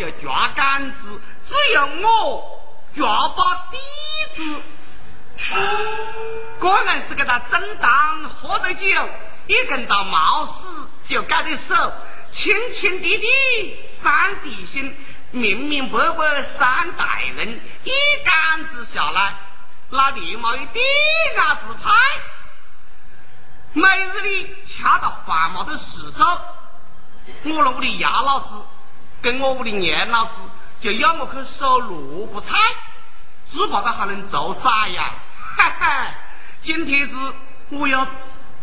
就抓杆子，只有我抓把底子。果然是给他正当喝的酒，一根到冒死就改的手，亲亲弟弟三弟兄，明明白白三代人，一杆子下来，那立马一点牙子拍，每日里掐到饭毛的时候，我那屋里牙老师跟我屋里年老子就要我去收萝卜菜，只怕他还能做崽呀！哈哈，今天子我要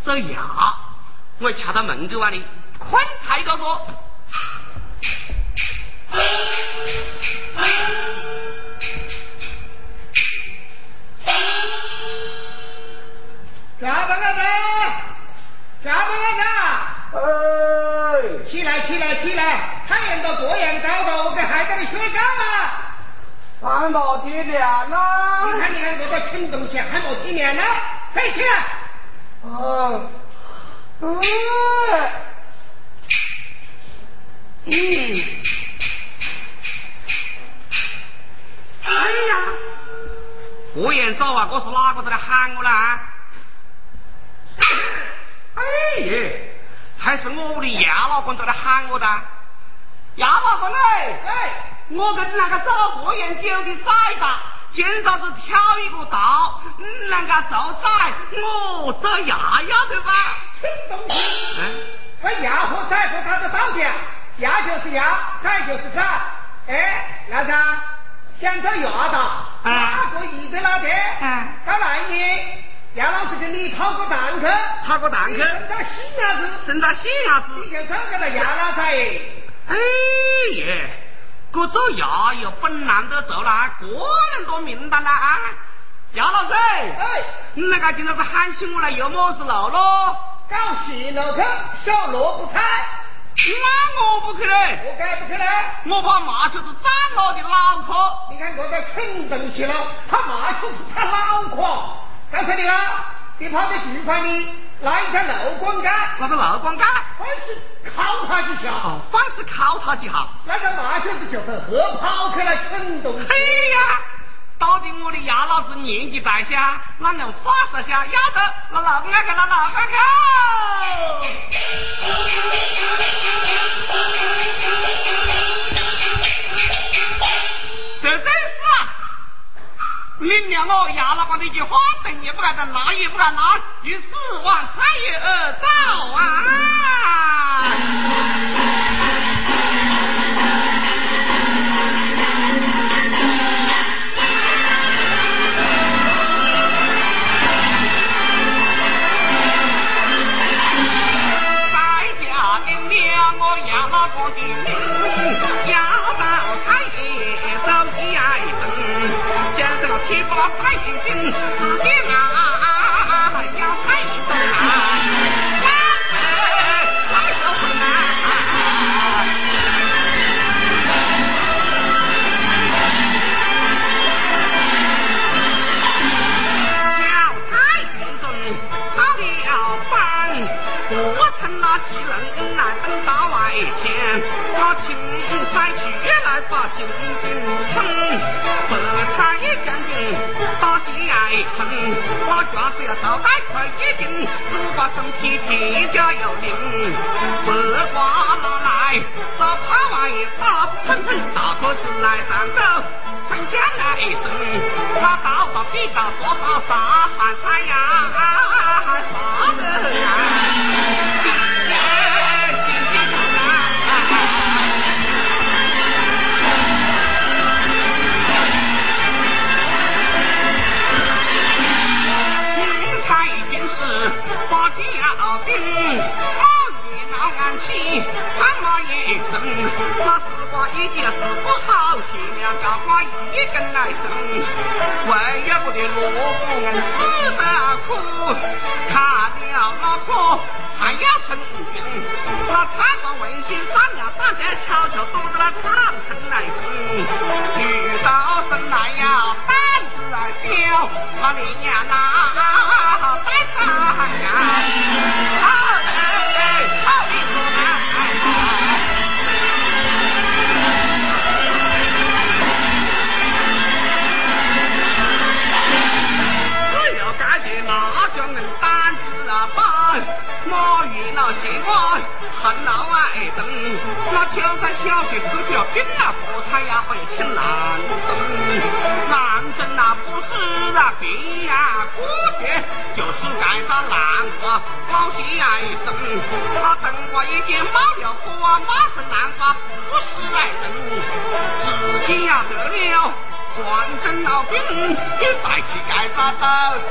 走牙，我要掐到门口啊！里快抬高说，下班了噻，下班了噻！哎，起来起来起来！太阳都这样高了，给孩子的睡觉了。还没天亮呢。你看你看这个听东西还没体面呢，快起来！哦，嗯，嗯，哎呀，不言走啊！我是哪个在来喊我呢？哎耶，还是我屋的牙老公在那喊我的。牙老公嘞，哎，我跟那个找过眼酒的崽子，今早子挑一个道，你那个做崽，我做牙牙对吧？蠢东西！嗯，我牙和崽和他的道理啊，牙就是牙，崽就是崽。哎，老三，想找牙的，哪个一个老爹？嗯到来年，杨老师给你讨个蛋去，讨个蛋生到细伢子，生到细伢子。你就做给了杨老师。哎耶，这做牙又本难得做了，个人多名单了啊！杨老师，哎，你那个今天是喊起我来有么子路咯？搞戏路去，小萝卜菜，那我不去嘞，我该不去嘞？我怕麻雀子占我的脑壳。你看这个蠢东西了，他麻雀子他脑壳。告诉你了，你跑到剧团里拉一条漏光杆，啥子漏光杆？凡是敲他几下，哦，凡是敲他几下。那个马小子就会合跑开来，蠢东西。哎呀，到底我的牙老子年纪大些，哪能发射下？丫头，那老公看，那老公这领了我牙老板的一句话，等也不敢等，拿也不敢拿，于是往菜园而走啊！一声，那是瓜已经治不好，前面高官一根来生，为了我的萝卜硬死得苦，看了老婆还要成军，那参官问心三娘三姐悄悄躲着那长城来生，遇到生来呀胆子小，他连呀那胆子呀。瓜，恨了外等。那就在小学吃条饼啊，破产呀会请难等。难等那不是那病呀，过节就是盖着南瓜，老些爱生。他等我已经冒了火，马生南瓜不是爱等，自己呀得了。换成老兵，你带起盖子都是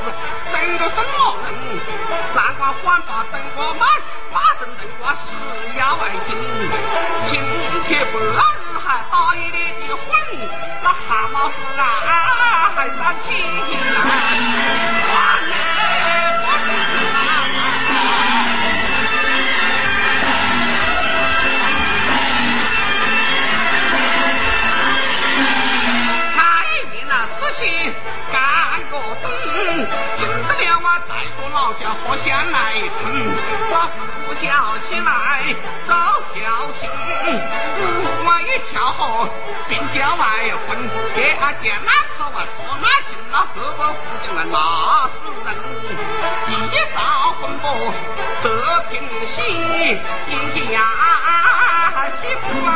等个什么人？南瓜换把整个满，马生等过是要外金。今天不日还打一你的混，那蛤蟆是啊还算轻。起来走小心，我一跳河便叫外婚，别啊见哪口啊说哪进那河伯夫将来骂死人，一到婚婆得平息，一家媳妇啊。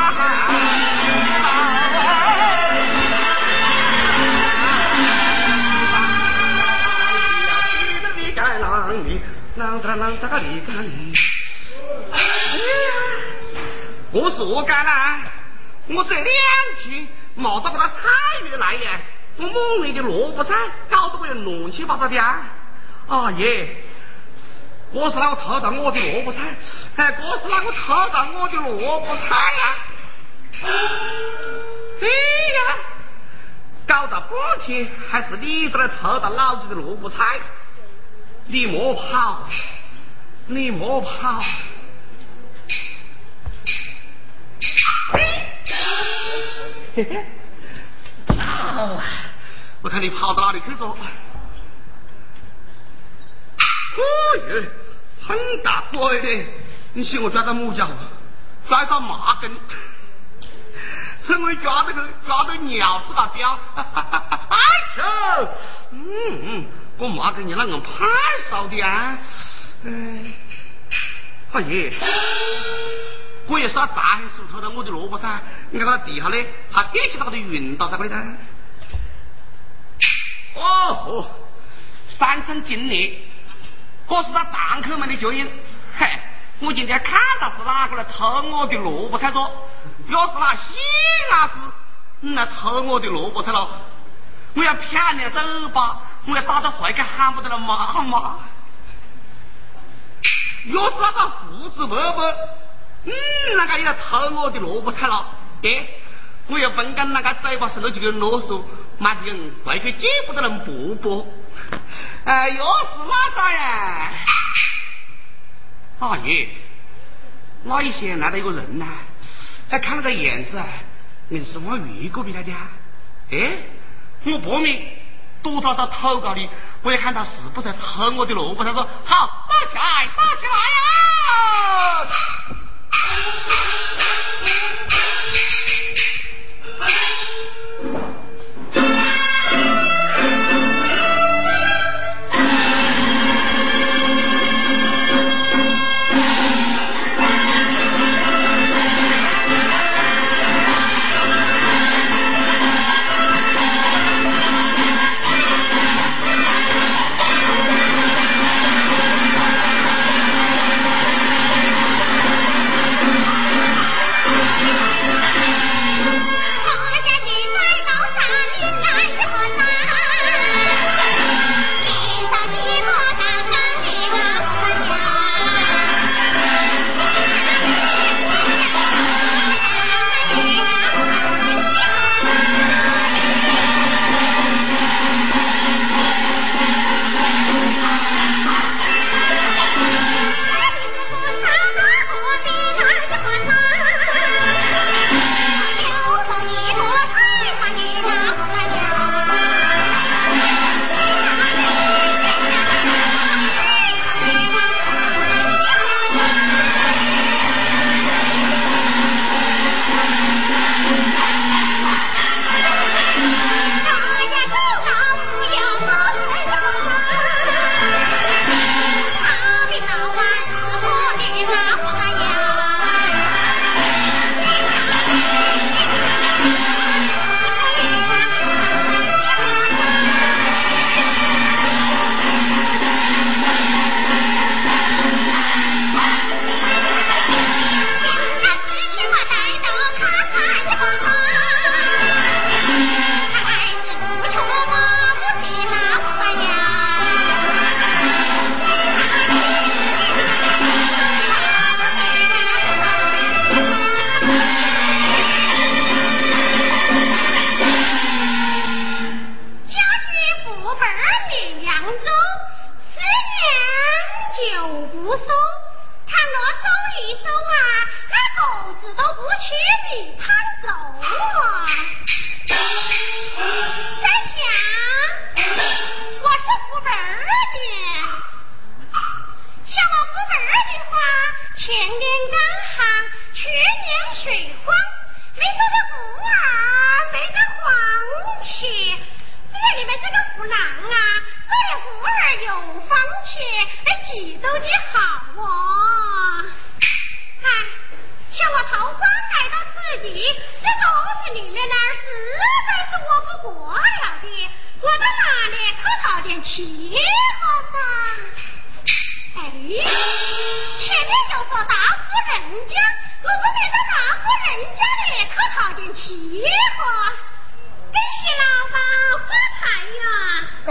啷啷哒哩哒哩，我是我干啦，我这两句冒着个他参与来呀，我猛烈的萝卜菜搞得我要乱七八糟的啊！啊耶，我是哪个偷到我的萝卜菜？哎，我是哪个偷到我的萝卜菜呀？对呀，搞到半天还是你在那偷到老子的萝卜菜。你莫跑，你莫跑！嘿嘿，跑啊！我看你跑到哪里去着？哦哟，很大鬼的！你嫌我抓到木脚，抓到马根，成为抓这个抓到鸟子的标！哎呦，嗯嗯。我妈给你那个盘烧的啊？嗯，阿爷，我也是他大黑石头的我的萝卜噻，你看他地下呢，还一起那个云倒在那里的。哦吼，三生经历，我是他堂客们的脚印。嘿，我今天看到是哪个来偷我的萝卜菜着？要是那西伢子来偷我的萝卜菜了，我要骗你走吧。我要打到回去喊不得了妈妈。要是那个胡子伯伯，嗯，那个要偷我的萝卜菜了，对，我要分跟那个嘴巴伸了几个啰嗦，妈的人怪给见不得人伯伯。哎，要是哪个呀？阿爷，那一些来了一个人呐？他，看那个样子啊，硬是往越过边来的啊？哎，我伯明。躲到他头高里，我要看他是不是偷我的萝卜。他说：“好，打起来，打起来呀！”就 Thank you.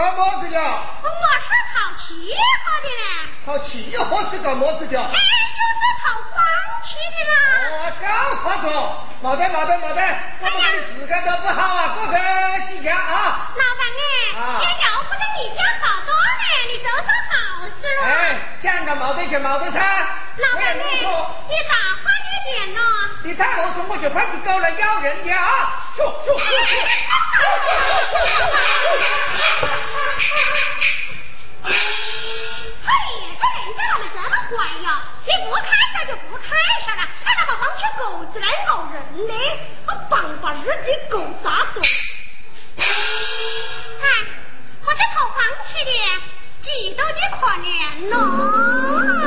呀！搞么子的？我是讨气喝的嘞。是搞么子的？哎，就是讨黄气的啦。哦，搞话说，没得没得没得，我们的时间都不好啊，过去几天啊。老板哎，也要不得你家好多嘞，你做做好事喽。哎，讲个没得就没得噻。老板哎，你大方一点咯。你再啰嗦，我就派去狗来咬人的啊！咻咻咻咻。嘿，这人家怎么这么乖呀？你不看上就不看上了，还那么帮起狗子来咬人呢？我棒把日的狗砸死！哎，我这套房去的，几多的可怜喽。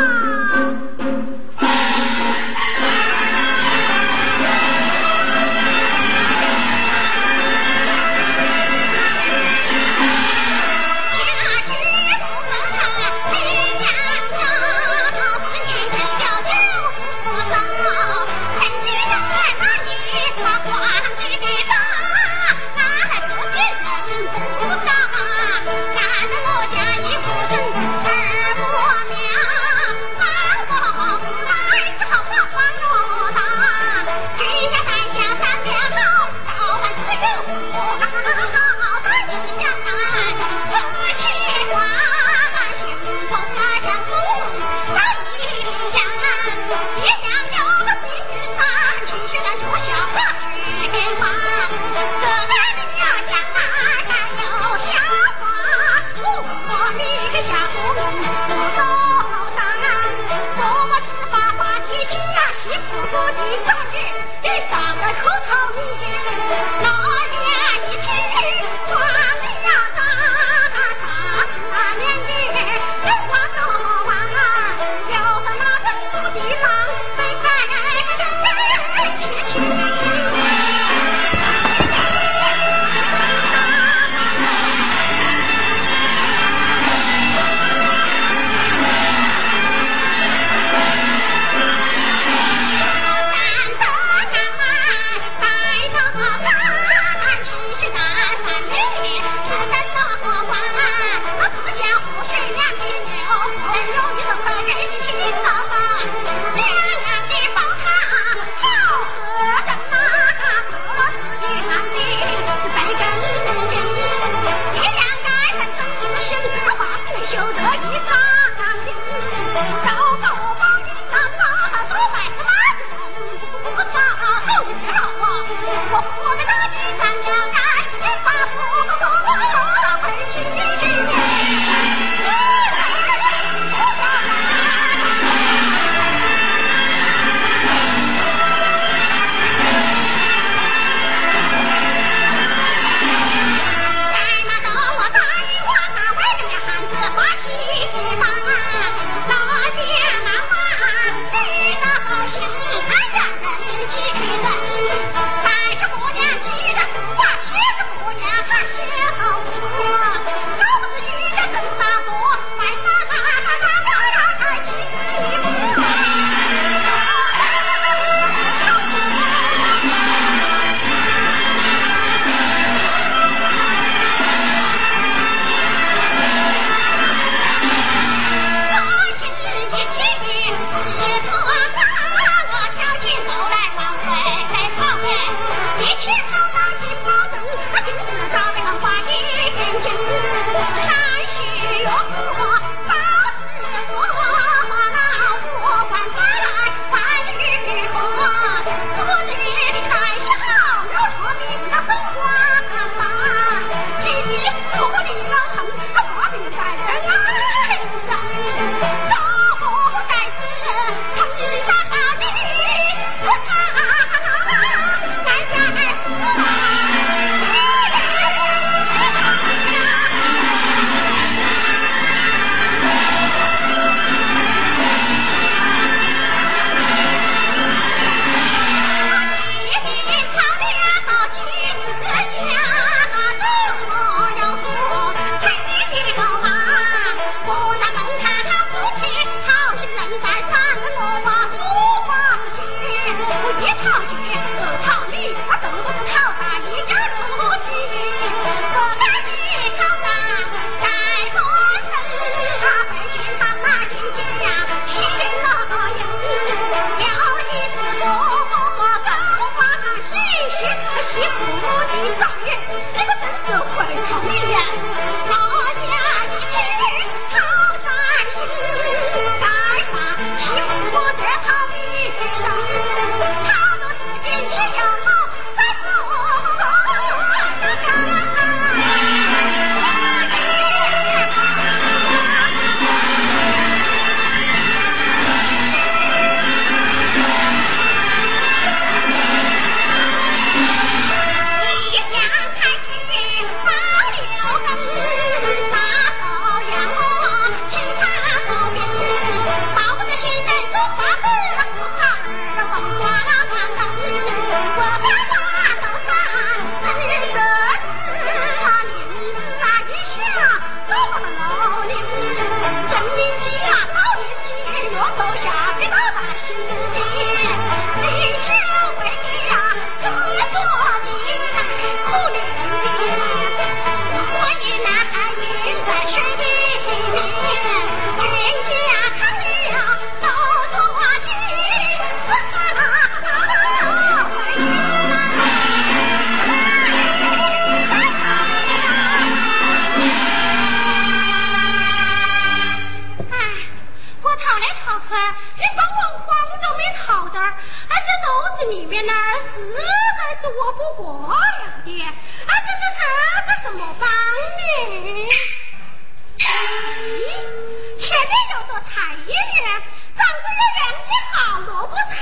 好，萝卜菜，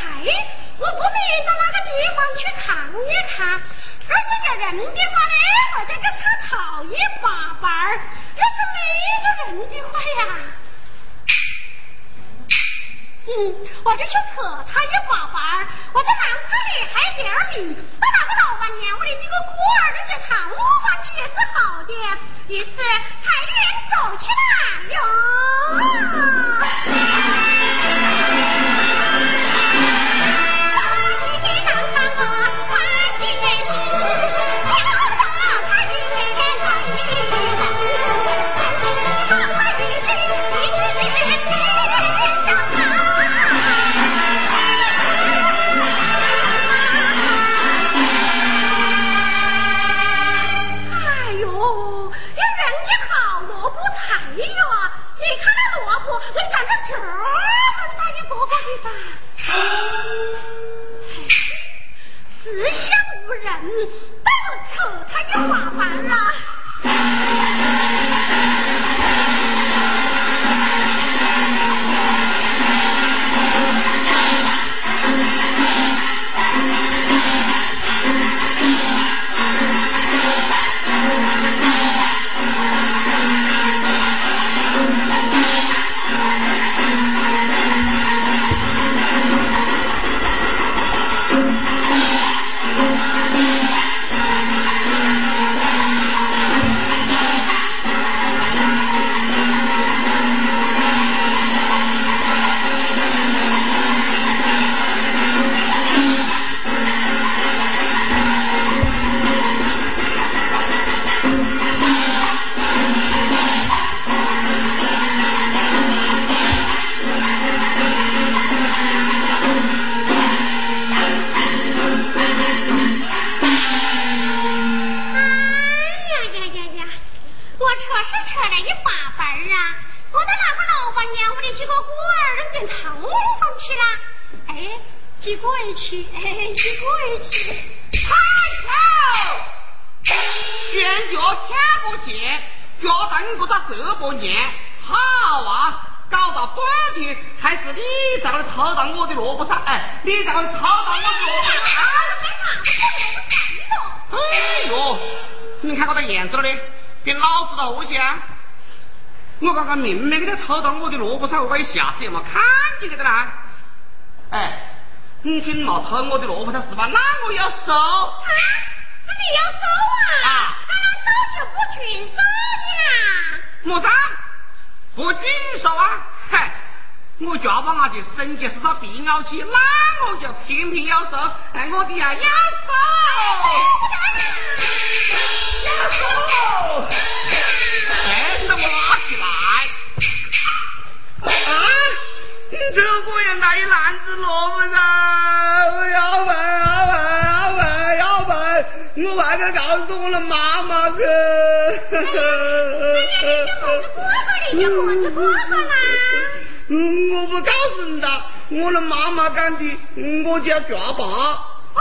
我不必到那个地方去看一看，而是叫人的话呢，我在这车讨一把把儿，要是没有人的话呀。嗯，我就去扯他一把把我在南村里还点米，到那个老板娘屋里，这个孤儿人家堂饭去也是好的，于是财源走去了哟。嗯到处他有麻烦了。嘿嘿一个人去的太丑尖角天不见脚蹬不到这么粘好啊搞到半天还是你在那里掏到我的萝卜上哎你在那里掏到我的萝卜上哎呦你看我的眼子了嘞给老子的我我刚刚明明给他偷到我的萝卜上我一下子也没看见这个啦。哎你今没偷我的萝卜菜是吧？那我要收。啊，你要收啊？啊，那收就不准收的啦。莫啥？不准收啊？嗨，我家把我的身体是他必要去，那我就偏偏要收。哎，我的呀要收。要收。哎，你挖起来。啊！这个也拿一篮子萝卜噻，要分要分要分，我还得告诉我的妈妈去。哎呀，你就哥哥，你就子哥哥啦。嗯，我不告诉你的，我的妈妈讲的，我叫抓爸。哦，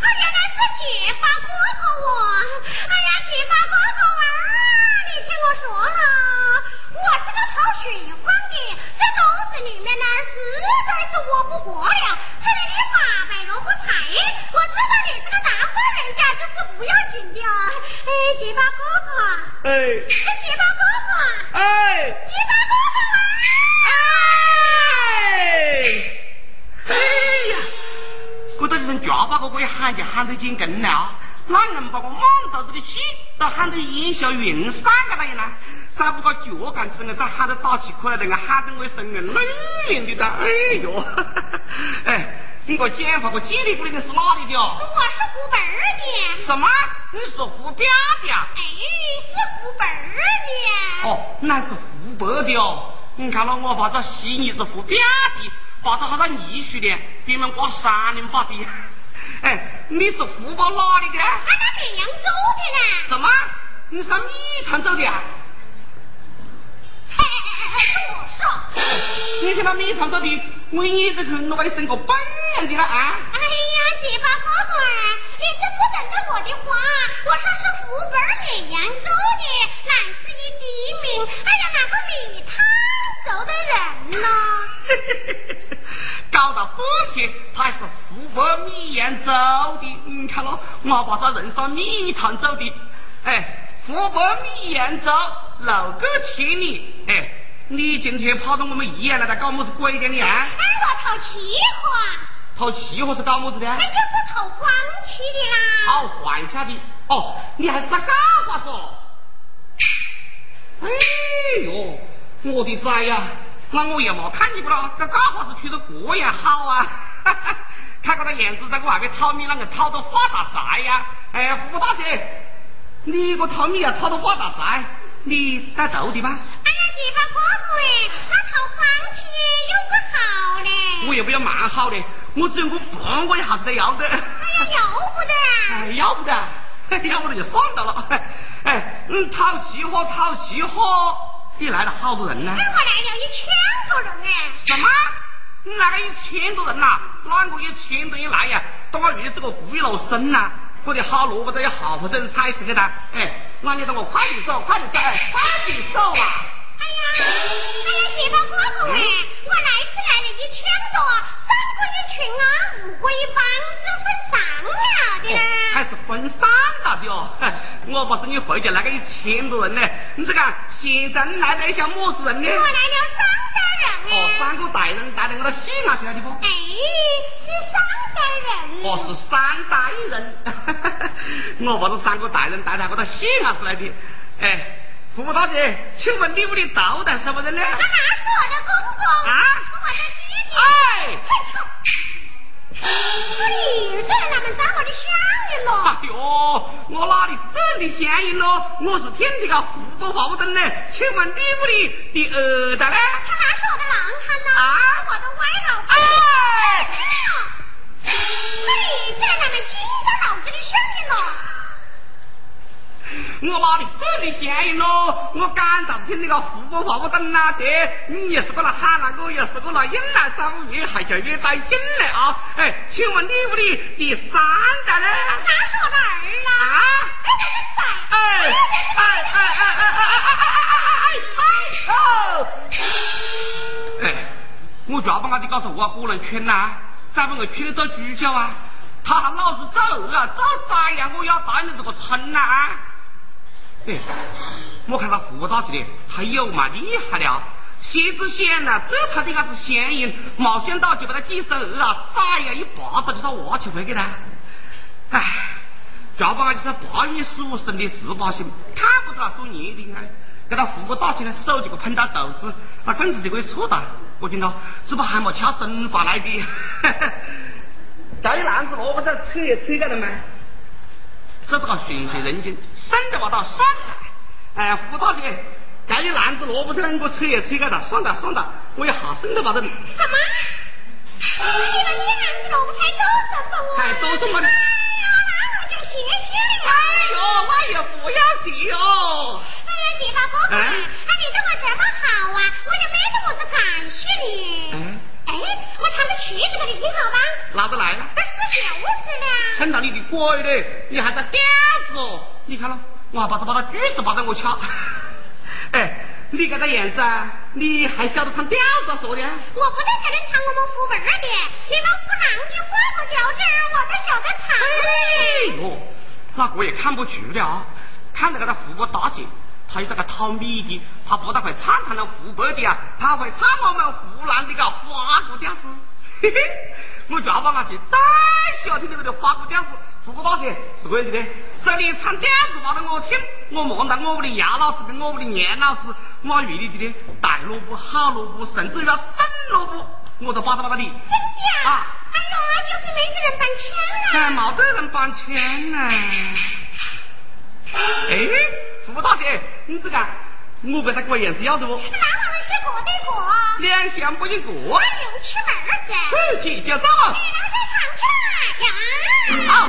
原来是结巴哥哥哦。哎呀，结巴哥哥啊，你听我说哈，我是个偷水花。这肚子里面呢，实在是我不过了。这里的八百萝卜菜，我知道你是个大户人家，这是不要紧的。哎，结巴哥哥，哎，结巴哥哥，哎，结巴哥哥啊，哎，哎呀，我这人叫巴哥哥一喊就喊得紧跟了，哪能把我满肚子的气都喊得烟消云散个了呢？再不搞脚杆子，我咋喊得打起哭来，人家喊得我一声啊，泪淋的哒！哎呦，哎，你个剪发个剪里过来的是哪里的哦？我是湖北的。什么？你是湖北的？哎，是湖北的。哦，那是湖北的哦。你看到我把这西你是湖边的，把这好像泥水的，别们挂三零八的。哎，你是湖北哪里的？俺那绵阳州的呢。什么？你上米塘走的啊？你听把米汤走的我一直去我把你生个本人的了啊哎呀结巴哥哥你这不等着我的话我说是湖北米阳走的乃自于地名哎呀那个米汤走的人呐搞到夫妻他还是湖北米阳走的你看咯我把他人上米汤走的哎湖北米阳州老哥请你哎你今天跑到我们医院来，在搞么子鬼的你啊？哎，我套气话。套气话是搞么子的？那就是套黄气的啦。套黄气的？哦，你还是个假话说？哎呦，我的崽呀！那我也没看见过了，这假话子吹得这样好啊！哈 哈看个那样子，在我外面炒米，啷个炒到发大财呀？哎，胡大姐，你个炒米要炒到发大财，你该做的吧？哎呀你把哥哥哎，那套黄气有个好嘞。我也不要蛮好的，我只有个半个一下子都要得。哎呀，要不得。哎，要不得，要不得就算到了。哎，嗯，讨气话，套气话，你来了好多人呢。哎，我来了一千多人哎。什么？你来了一千多人呐？哪个一千多人来呀？当我遇这个贵楼生呐，我的好萝卜都要好好整菜吃给他。哎，那你等我快点走，快点走，哎快点走啊！哎呀，结巴哥哥哎，我来是来了一千多，三个一群啊，五个一帮，是分散了的。还是分散了的哦。我不是你回家那个一千多人呢，你这个现在你来了一下么子人呢？我来了三哦，三个大人带着我的西安去了的不？哎，是三代人。哦，是三代人。我把这三个大人带的我的西安去来的，哎。胡大姐，请问你屋里到底什么人呢？那是我的公公啊，我的姐姐。哎，你这的乡音咯？哎呦，我哪里是你乡音咯？我是听这个湖北话不呢。请问你屋里的儿子呢？他哪是我的郎汉呢，啊，我的歪老婆。哎，你这哪门听着老子的乡音咯？我哪里是你乡音咯？我刚才听那个湖北话不懂啊，爹，你也是过来喊了，我也是过来引来找越还叫越带劲了啊！哎，请问你屋里第三代呢？那是我的儿啦！啊！哎哎哎哎哎哎哎哎哎哎！哦！哎，我就要把我的告诉我不能劝呐，再不我劝你做主角啊！他还老是走啊，走咋样？我要带你这个村呐！哎，我看他胡大姐的，他有嘛厉害了？薛之谦呐，这他的那子乡音，没想到就把他几十二啊，咋呀一巴掌就把挖起回给他。哎，叫把俺就是八月十五生的十八星，看不到做年的啊！给他胡大起来手就给碰到肚子，那棍子就可以戳到。我听到这不还没敲生发来的？这一篮子萝卜在扯也扯干了吗？这是个循序人精，生的话到算了。哎，胡大姐，这一篮子萝卜在我扯也扯开了，算了算了，我也好生的把这里。什么？你把这个篮子萝卜什么？哎呀，那我就谢谢了。哎呦，我也不要谢哦。哎呀，地方哥哥，哎，你对我这么好啊，我也没得么子感谢你。哎。哎，我唱个曲子给你听好吧？拿着来了。那是调子的。看到你的鬼嘞！你还在调子哦？你看了，我还把这把他锯子把着我掐。哎，你这个样子啊，你还晓得唱调子说的？我不得才能唱我们父辈儿的，你们湖南的花鼓调子，我都晓得唱嘞。哎呦，那我也看不出了啊！看着个他湖北大姐。他有这个淘米的，他不但会唱唱那湖北的啊，他会唱我们湖南的个花鼓调子。嘿嘿，我叫把俺去再喜欢听这个的花鼓调子。胡大姐是这样子的，这里唱调子把着我听，我望到我屋的杨老师跟我屋的严老师，我遇里的大萝卜、好萝卜，甚至于那生萝卜，我都把它把它的。真的啊？哎呦，就是没得人搬迁了。没得人搬迁呢。哎，胡大姐，你这个，我不他过我眼子要多。男娃儿是过那过，两相不一个。我有妻儿子。自己就走。你上，呀。好。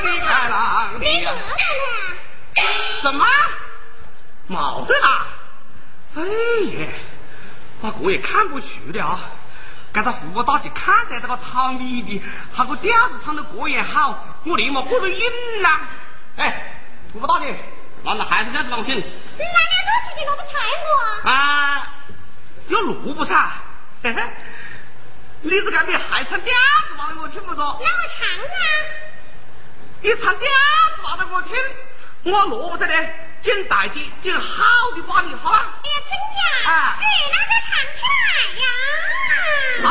地都没开郎的呀。什么？毛得啦？哎呀，把哥也看不去了。给他胡打去看在这个草米的，他个调子唱的歌也好，我立马过着瘾呐。哎，胡打的，那那还是这样子我听。那两个自己萝卜菜我。啊，有萝卜菜。嘿嘿，你是干你还唱调子嘛？我听不着。那我唱啊。你唱调子嘛？的我听，我萝卜菜的，捡大的，捡好的把你好啊。哎呀，真的啊。你，那个唱起来呀。好。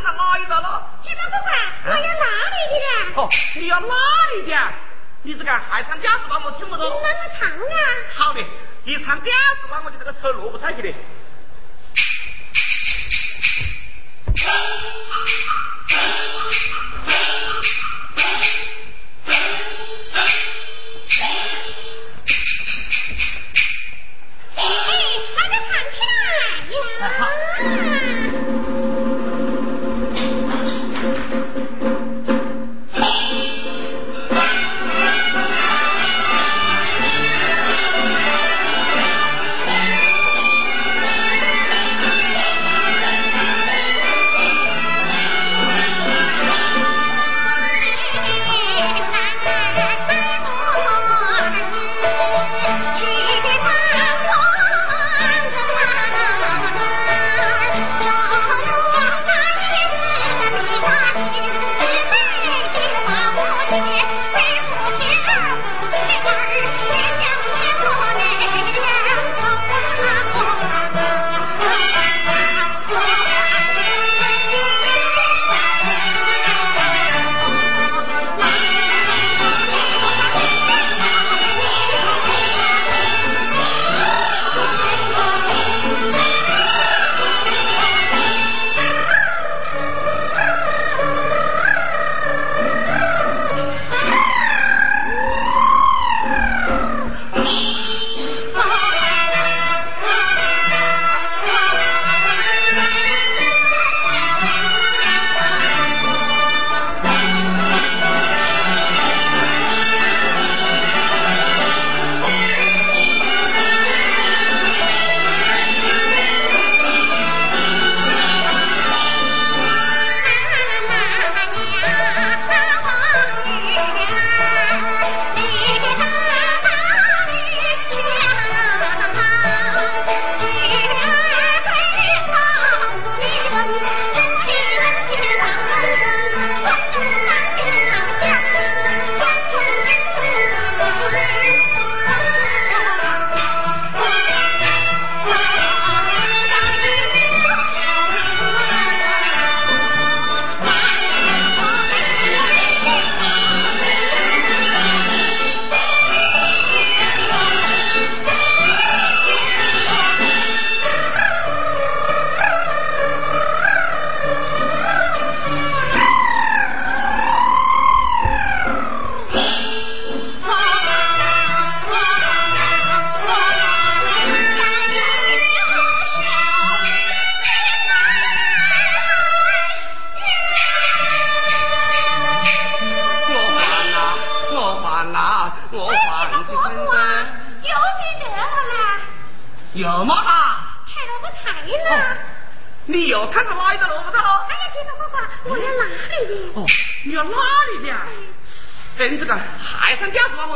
看哪一个了？金毛哥，我要哪里的呢？哦，你要哪里的？你这个还唱假死吧？我听不懂。你让我唱啊！好的，你唱假死吧，我就这个抽萝卜菜去的。哎，那个唱起来呀！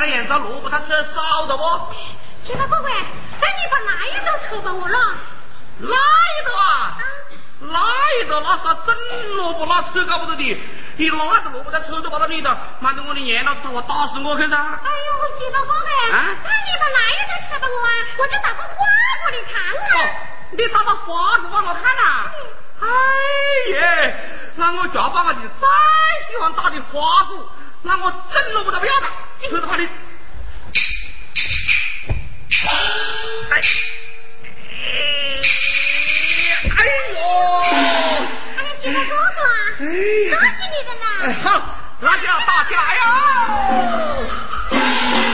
个馋呢？对的啊，海参家是吗？我听不。好了，那我又这个扯萝卜菜。我打死我去噻！哎呦，哥哥，啊，你把那一头扯到我啊，我就打个花果你看啊！你打到花过我看呐？哎耶，那我就把我的再喜欢打的花鼓，那我真了不得不要的，一口子把你。哎，哎呦！哎呀，记到哥哥，恭喜你的呢！好。那就要打起来哟！